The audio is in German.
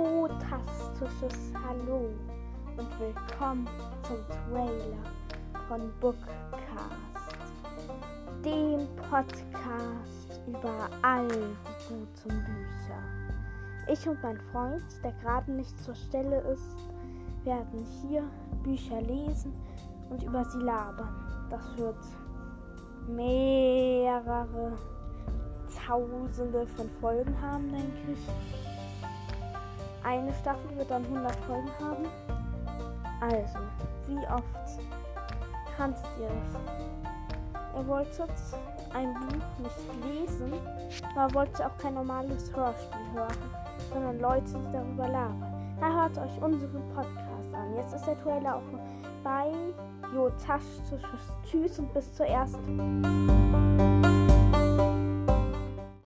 herzliches Hallo und willkommen zum Trailer von Bookcast, dem Podcast über all die guten Bücher. Ich und mein Freund, der gerade nicht zur Stelle ist, werden hier Bücher lesen und über sie labern. Das wird mehrere Tausende von Folgen haben, denke ich. Eine Staffel wird dann 100 Folgen haben. Also, wie oft kanntet ihr das? Ihr wolltet ein Buch nicht lesen, aber wolltet auch kein normales Hörspiel hören, sondern Leute, die darüber labern. Da hört euch unseren Podcast an. Jetzt ist der Trailer auch bei Jo Tasch. Tschüss und bis zur ersten.